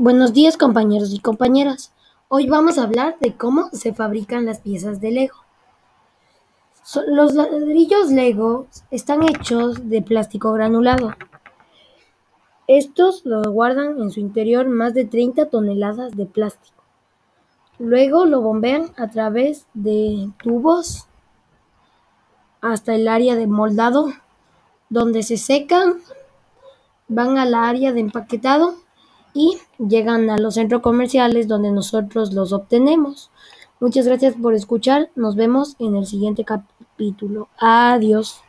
Buenos días compañeros y compañeras. Hoy vamos a hablar de cómo se fabrican las piezas de Lego. Los ladrillos Lego están hechos de plástico granulado. Estos lo guardan en su interior más de 30 toneladas de plástico. Luego lo bombean a través de tubos hasta el área de moldado, donde se secan, van al área de empaquetado y llegan a los centros comerciales donde nosotros los obtenemos. Muchas gracias por escuchar. Nos vemos en el siguiente capítulo. Adiós.